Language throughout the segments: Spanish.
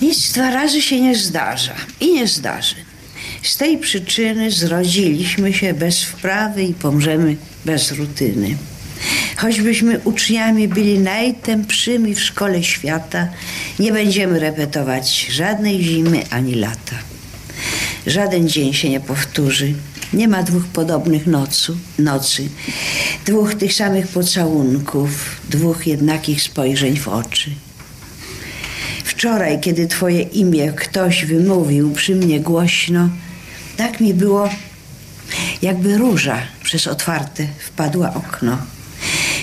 Nic dwa razy się nie zdarza i nie zdarzy. Z tej przyczyny zrodziliśmy się bez wprawy i pomrzemy bez rutyny. Choćbyśmy uczniami byli najtępszymi w szkole świata, nie będziemy repetować żadnej zimy ani lata. Żaden dzień się nie powtórzy. Nie ma dwóch podobnych nocu, nocy, dwóch tych samych pocałunków, dwóch jednakich spojrzeń w oczy. Wczoraj, kiedy twoje imię ktoś wymówił przy mnie głośno, tak mi było, jakby róża przez otwarte wpadła okno.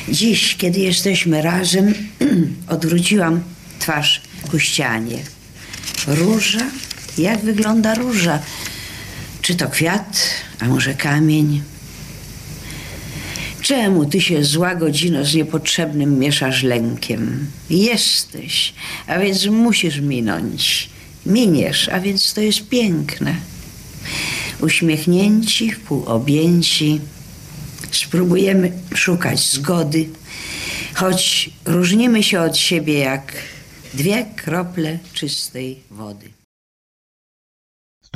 Dziś, kiedy jesteśmy razem, odwróciłam twarz ku ścianie. Róża? Jak wygląda róża? Czy to kwiat, a może kamień? Czemu ty się zła godzino z niepotrzebnym mieszasz lękiem? Jesteś, a więc musisz minąć. Miniesz, a więc to jest piękne. Uśmiechnięci, wpółobjęci, spróbujemy szukać zgody, choć różnimy się od siebie jak dwie krople czystej wody.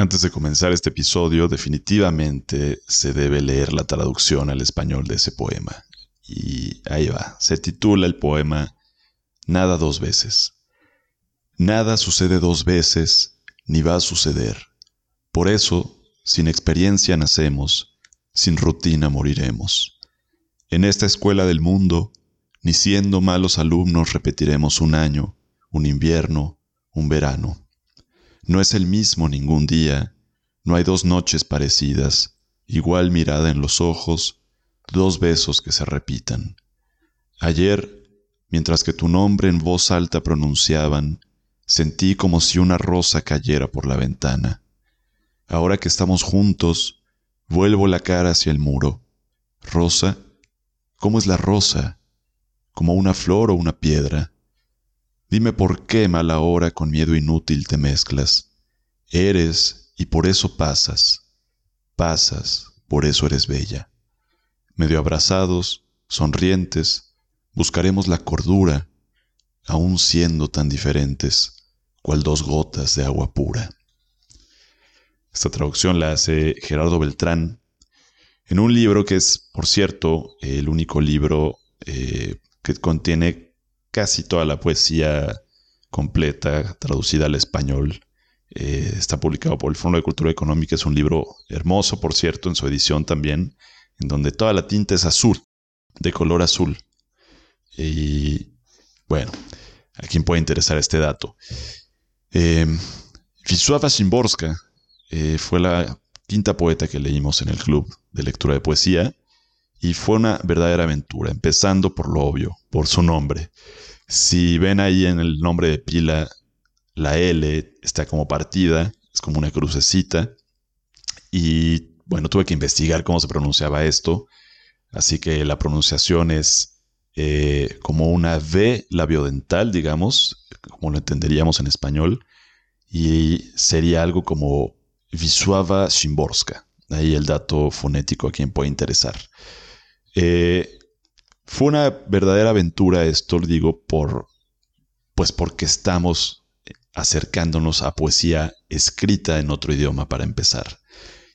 Antes de comenzar este episodio, definitivamente se debe leer la traducción al español de ese poema. Y ahí va, se titula el poema Nada dos veces. Nada sucede dos veces, ni va a suceder. Por eso, sin experiencia nacemos, sin rutina moriremos. En esta escuela del mundo, ni siendo malos alumnos repetiremos un año, un invierno, un verano. No es el mismo ningún día, no hay dos noches parecidas, igual mirada en los ojos, dos besos que se repitan. Ayer, mientras que tu nombre en voz alta pronunciaban, sentí como si una rosa cayera por la ventana. Ahora que estamos juntos, vuelvo la cara hacia el muro. Rosa, ¿cómo es la rosa? ¿Como una flor o una piedra? Dime por qué mala hora con miedo inútil te mezclas. Eres y por eso pasas. Pasas, por eso eres bella. Medio abrazados, sonrientes, buscaremos la cordura, aun siendo tan diferentes, cual dos gotas de agua pura. Esta traducción la hace Gerardo Beltrán en un libro que es, por cierto, el único libro eh, que contiene casi toda la poesía completa, traducida al español. Eh, está publicado por el Fondo de Cultura Económica. Es un libro hermoso, por cierto, en su edición también, en donde toda la tinta es azul, de color azul. Y bueno, a quien puede interesar este dato. Eh, Wisława eh, fue la quinta poeta que leímos en el club de lectura de poesía y fue una verdadera aventura, empezando por lo obvio, por su nombre. Si ven ahí en el nombre de pila, la L está como partida, es como una crucecita. Y bueno, tuve que investigar cómo se pronunciaba esto, así que la pronunciación es eh, como una V labiodental, digamos, como lo entenderíamos en español, y sería algo como Wisława Szymborska. Ahí el dato fonético a quien puede interesar. Eh, fue una verdadera aventura esto, lo digo, por, pues porque estamos acercándonos a poesía escrita en otro idioma para empezar.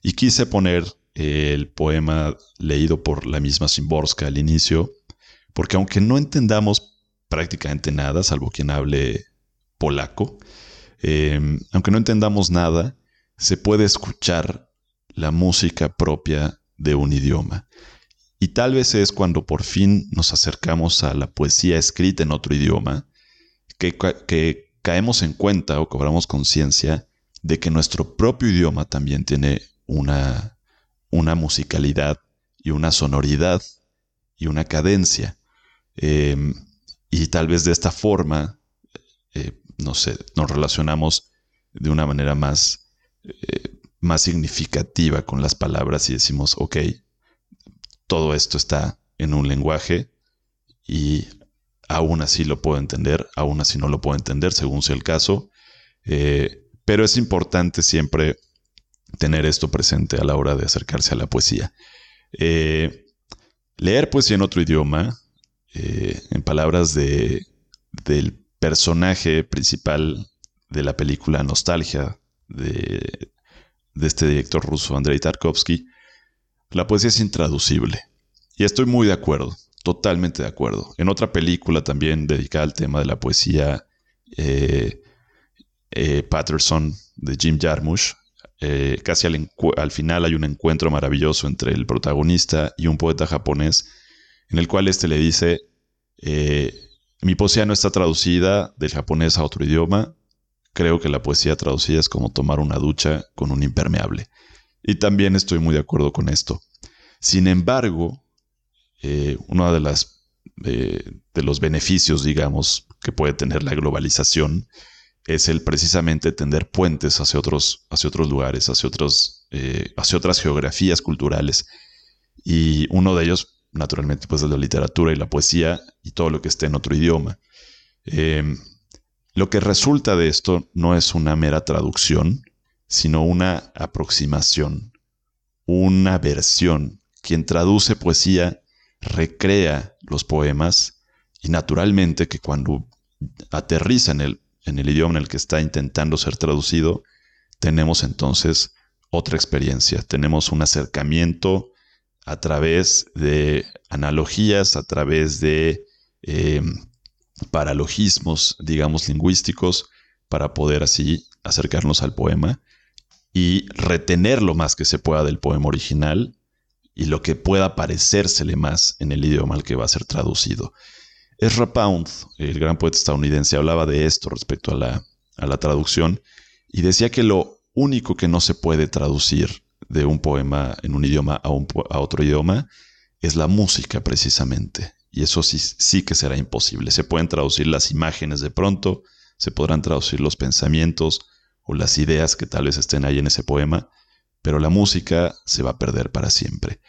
Y quise poner el poema leído por la misma Simborska al inicio, porque aunque no entendamos prácticamente nada, salvo quien hable polaco, eh, aunque no entendamos nada, se puede escuchar la música propia de un idioma. Y tal vez es cuando por fin nos acercamos a la poesía escrita en otro idioma, que, caemos en cuenta o cobramos conciencia de que nuestro propio idioma también tiene una, una musicalidad y una sonoridad y una cadencia. Em, y tal vez de esta forma, eh, no sé, nos relacionamos de una manera más, eh, más significativa con las palabras y decimos, ok, todo esto está en un lenguaje y aún así lo puedo entender, aún así no lo puedo entender según sea el caso, eh, pero es importante siempre tener esto presente a la hora de acercarse a la poesía. Eh, leer poesía en otro idioma, eh, en palabras de, del personaje principal de la película Nostalgia de, de este director ruso Andrei Tarkovsky, la poesía es intraducible. Y estoy muy de acuerdo, totalmente de acuerdo. En otra película también dedicada al tema de la poesía, eh, eh, Patterson de Jim Jarmusch, eh, casi al, al, final hay un encuentro maravilloso entre el protagonista y un poeta japonés, en el cual este le dice, mi poesía no está traducida del japonés a otro idioma, creo que la poesía traducida es como tomar una ducha con un impermeable. Y también estoy muy de acuerdo con esto. Sin embargo, eh, uno de, las, eh, de los beneficios, digamos, que puede tener la globalización es el precisamente tender puentes hacia otros, hacia otros lugares, hacia, otros, eh, hacia otras geografías culturales. Y uno de ellos, naturalmente, pues es la literatura y la poesía y todo lo que esté en otro idioma. Lo que resulta de esto no es una mera traducción, sino una aproximación, una versión. Quien traduce poesía recrea los poemas y naturalmente que cuando aterriza en el, en el idioma en el que está intentando ser traducido, tenemos entonces otra experiencia, tenemos un acercamiento a través de analogías, a través de eh, paralogismos, digamos, lingüísticos, para poder así acercarnos al poema y retener lo más que se pueda del poema original y lo que pueda parecérsele más en el idioma al que va a ser traducido. Ezra Pound, el gran poeta estadounidense, hablaba de esto respecto a la, a la traducción y decía que lo único que no se puede traducir de un poema en un idioma a, un, a otro idioma es la música precisamente. Y eso sí, sí que será imposible. Se pueden traducir las imágenes de pronto, se podrán traducir los pensamientos o las ideas que tal vez estén ahí en ese poema, pero la música se va a perder para siempre.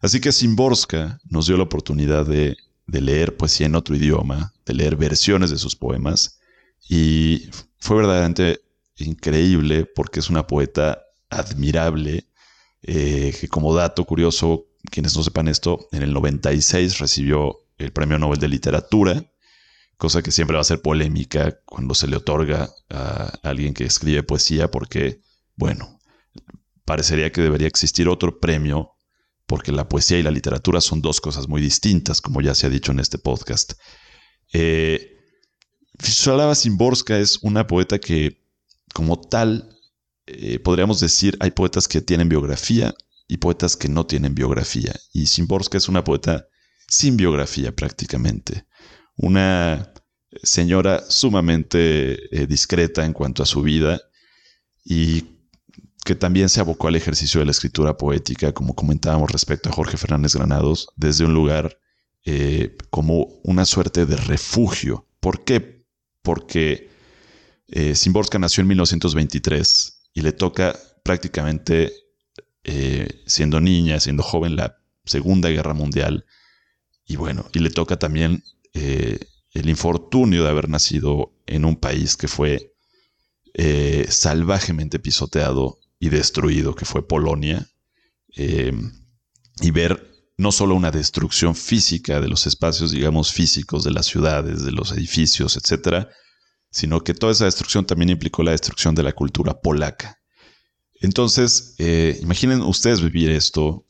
Así que Simborska nos dio la oportunidad de, leer poesía en otro idioma, de leer versiones de sus poemas, y fue verdaderamente increíble porque es una poeta admirable, eh, que como dato curioso, quienes no sepan esto, en el 96 recibió el Premio Nobel de Literatura, cosa que siempre va a ser polémica cuando se le otorga a alguien que escribe poesía, porque, bueno, parecería que debería existir otro premio, porque la poesía y la literatura son dos cosas muy distintas, como ya se ha dicho en este podcast. Eh, Simborska es una poeta que, como tal, eh, podríamos decir, hay poetas que tienen biografía y poetas que no tienen biografía. Y Simborska es una poeta sin biografía prácticamente. Una señora sumamente eh, discreta en cuanto a su vida y que también se abocó al ejercicio de la escritura poética, como comentábamos respecto a Jorge Fernández Granados, desde un lugar eh, como una suerte de refugio. ¿Por qué? Porque eh, Simborska nació en 1923 y le toca prácticamente, siendo niña, siendo joven, la Segunda Guerra Mundial, y bueno, y le toca también eh, el infortunio de haber nacido en un país que fue eh, salvajemente pisoteado y destruido, que fue Polonia, em, y ver no solo una destrucción física de los espacios, digamos, físicos de las ciudades, de los edificios, etcétera, sino que toda esa destrucción también implicó la destrucción de la cultura polaca. Entonces, eh, imaginen ustedes vivir esto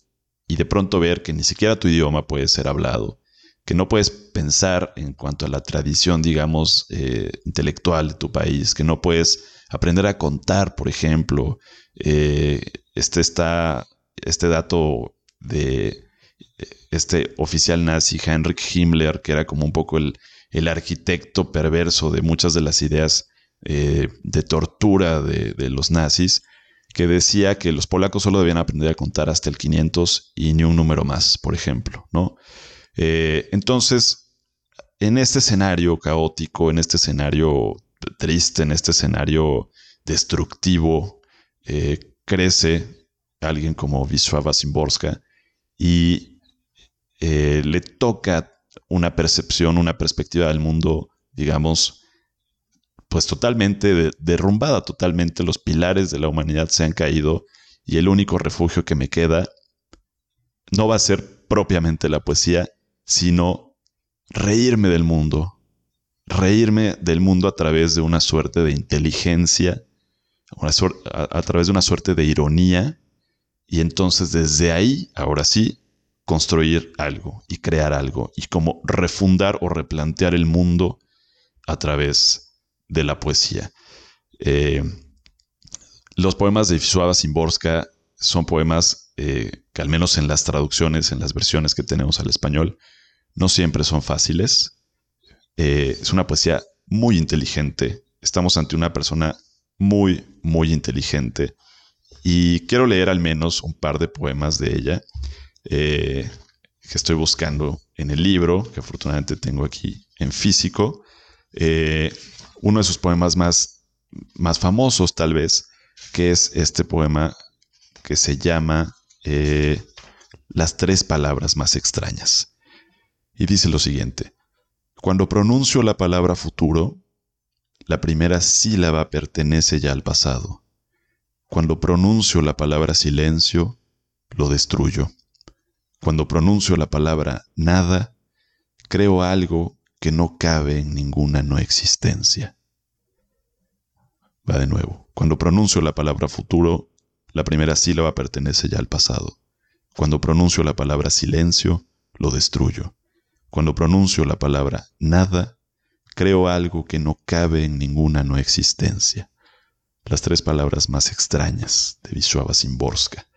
y de pronto ver que ni siquiera tu idioma puede ser hablado, que no puedes pensar en cuanto a la tradición, digamos, eh, intelectual de tu país, que no puedes aprender a contar, por ejemplo. Eh, este está, este dato de eh, este oficial nazi, Heinrich Himmler, que era como un poco el, arquitecto perverso de muchas de las ideas de tortura de, de los nazis, que decía que los polacos solo debían aprender a contar hasta el 500 y ni un número más, por ejemplo, ¿no? Eh, entonces, en este escenario caótico, en este escenario triste, en este escenario destructivo, eh, crece alguien como Wisława Szymborska y eh, le toca una percepción, una perspectiva del mundo, digamos, pues totalmente derrumbada, totalmente los pilares de la humanidad se han caído y el único refugio que me queda no va a ser propiamente la poesía, sino reírme del mundo, reírme del mundo a través de una suerte de inteligencia, a, través de una suerte de ironía, y entonces desde ahí, ahora sí, construir algo y crear algo, y como refundar o replantear el mundo a través de la poesía. Eh, los poemas de Wisława Szymborska son poemas eh, que al menos en las traducciones, en las versiones que tenemos al español, no siempre son fáciles. Eh, es una poesía muy inteligente. Estamos ante una persona muy, muy inteligente. Y quiero leer al menos un par de poemas de ella eh, que estoy buscando en el libro, que afortunadamente tengo aquí en físico. uno de sus poemas más, más famosos, tal vez, que es este poema que se llama eh, Las tres palabras más extrañas. Y dice lo siguiente, cuando pronuncio la palabra futuro, la primera sílaba pertenece ya al pasado. Cuando pronuncio la palabra silencio, lo destruyo. Cuando pronuncio la palabra nada, creo algo que no cabe en ninguna no existencia. Va de nuevo. Cuando pronuncio la palabra futuro, la primera sílaba pertenece ya al pasado. Cuando pronuncio la palabra silencio, lo destruyo. Cuando pronuncio la palabra nada, creo algo que no cabe en ninguna no existencia. Las tres palabras más extrañas de Wisława Szymborska.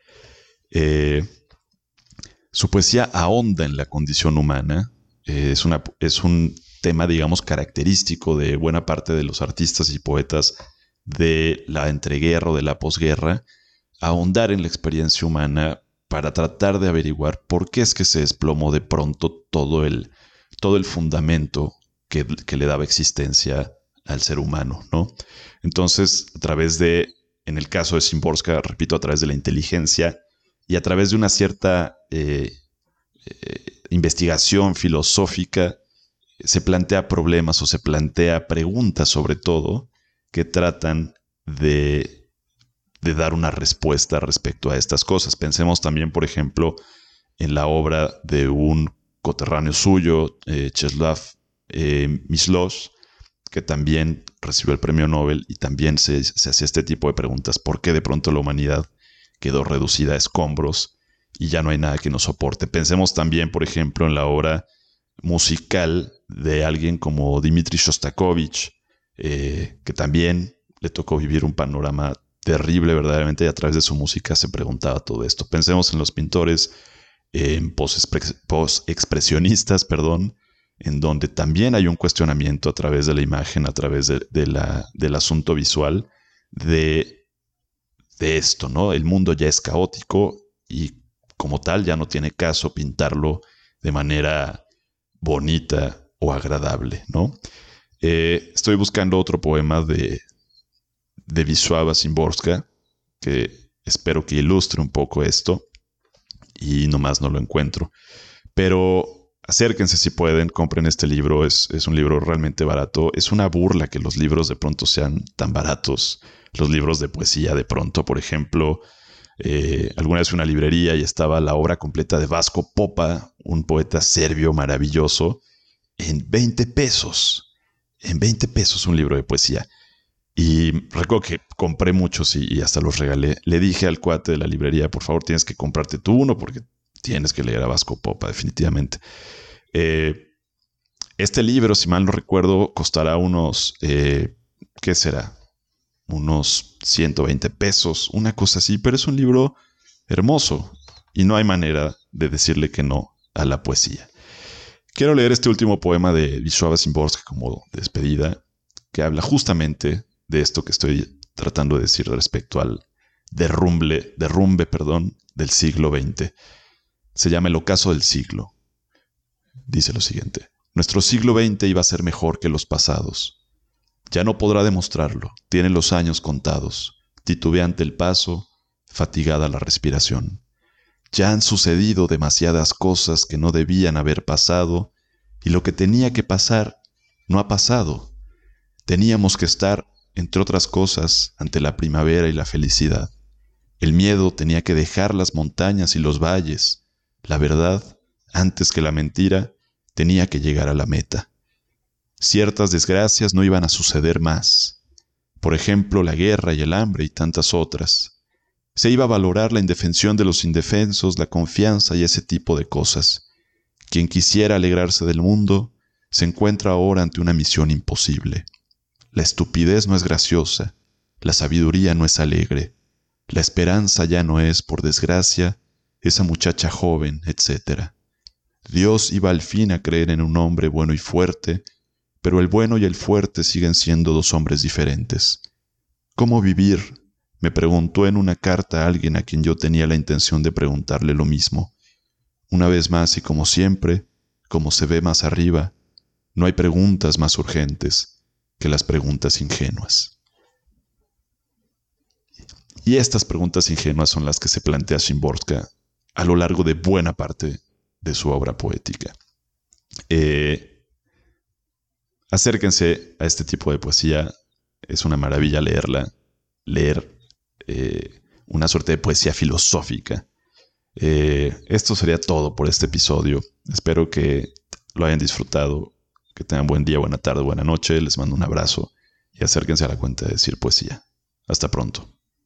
Eh, su poesía ahonda en la condición humana. Eh, es, una, es un tema, digamos, característico de buena parte de los artistas y poetas de la entreguerra o de la posguerra, ahondar en la experiencia humana para tratar de averiguar por qué es que se desplomó de pronto todo el, todo el fundamento que, le daba existencia al ser humano, ¿no? Entonces, a través de, en el caso de Simborska, repito, a través de la inteligencia y a través de una cierta eh, eh, investigación filosófica, se plantea problemas o se plantea preguntas sobre todo que tratan de de dar una respuesta respecto a estas cosas. Pensemos también, por ejemplo, en la obra de un coterráneo suyo, eh, Czeslaw eh, que también recibió el premio Nobel y también se, hacía este tipo de preguntas. ¿Por qué de pronto la humanidad quedó reducida a escombros y ya no hay nada que nos soporte? Pensemos también, por ejemplo, en la obra musical de alguien como Dmitri Shostakovich, eh, que también le tocó vivir un panorama terrible verdaderamente y a través de su música se preguntaba todo esto. Pensemos en los pintores en post-expresionistas, perdón, en donde también hay un cuestionamiento a través de la imagen, a través de, la, del asunto visual de, esto, ¿no? El mundo ya es caótico y como tal ya no tiene caso pintarlo de manera bonita o agradable, ¿no? Eh, estoy buscando otro poema de, de Wisława Szymborska, que espero que ilustre un poco esto, y nomás no lo encuentro. Pero acérquense si pueden, compren este libro, es, un libro realmente barato. Es una burla que los libros de pronto sean tan baratos, los libros de poesía de pronto, por ejemplo. Eh, alguna vez una librería y estaba la obra completa de Vasco Popa, un poeta serbio maravilloso, en 20 pesos. En 20 pesos un libro de poesía. Y recuerdo que compré muchos y, hasta los regalé. Le dije al cuate de la librería, por favor, tienes que comprarte tú uno porque tienes que leer a Vasco Popa, definitivamente. Eh, este libro, si mal no recuerdo, costará unos, eh, ¿qué será? Unos 120 pesos, una cosa así, pero es un libro hermoso y no hay manera de decirle que no a la poesía. Quiero leer este último poema de Wisława Szymborska como despedida, que habla justamente de esto que estoy tratando de decir respecto al derrumbe, derrumbe perdón, del siglo XX. Se llama el ocaso del siglo. Dice lo siguiente. Nuestro siglo XX iba a ser mejor que los pasados. Ya no podrá demostrarlo. Tiene los años contados. Titubeante el paso, fatigada la respiración. Ya han sucedido demasiadas cosas que no debían haber pasado y lo que tenía que pasar no ha pasado. Teníamos que estar entre otras cosas, ante la primavera y la felicidad. El miedo tenía que dejar las montañas y los valles. La verdad, antes que la mentira, tenía que llegar a la meta. Ciertas desgracias no iban a suceder más. Por ejemplo, la guerra y el hambre y tantas otras. Se iba a valorar la indefensión de los indefensos, la confianza y ese tipo de cosas. Quien quisiera alegrarse del mundo se encuentra ahora ante una misión imposible. La estupidez no es graciosa, la sabiduría no es alegre, la esperanza ya no es, por desgracia, esa muchacha joven, etc. Dios iba al fin a creer en un hombre bueno y fuerte, pero el bueno y el fuerte siguen siendo dos hombres diferentes. ¿Cómo vivir? me preguntó en una carta a alguien a quien yo tenía la intención de preguntarle lo mismo. Una vez más y como siempre, como se ve más arriba, no hay preguntas más urgentes que las preguntas ingenuas. Y estas preguntas ingenuas son las que se plantea Shimborska a lo largo de buena parte de su obra poética. Eh, acérquense a este tipo de poesía, es una maravilla leerla, leer eh, una suerte de poesía filosófica. Eh, esto sería todo por este episodio. Espero que lo hayan disfrutado, que tengan buen día, buena tarde, buena noche. Les mando un abrazo y acérquense a la cuenta de decir poesía. Hasta pronto.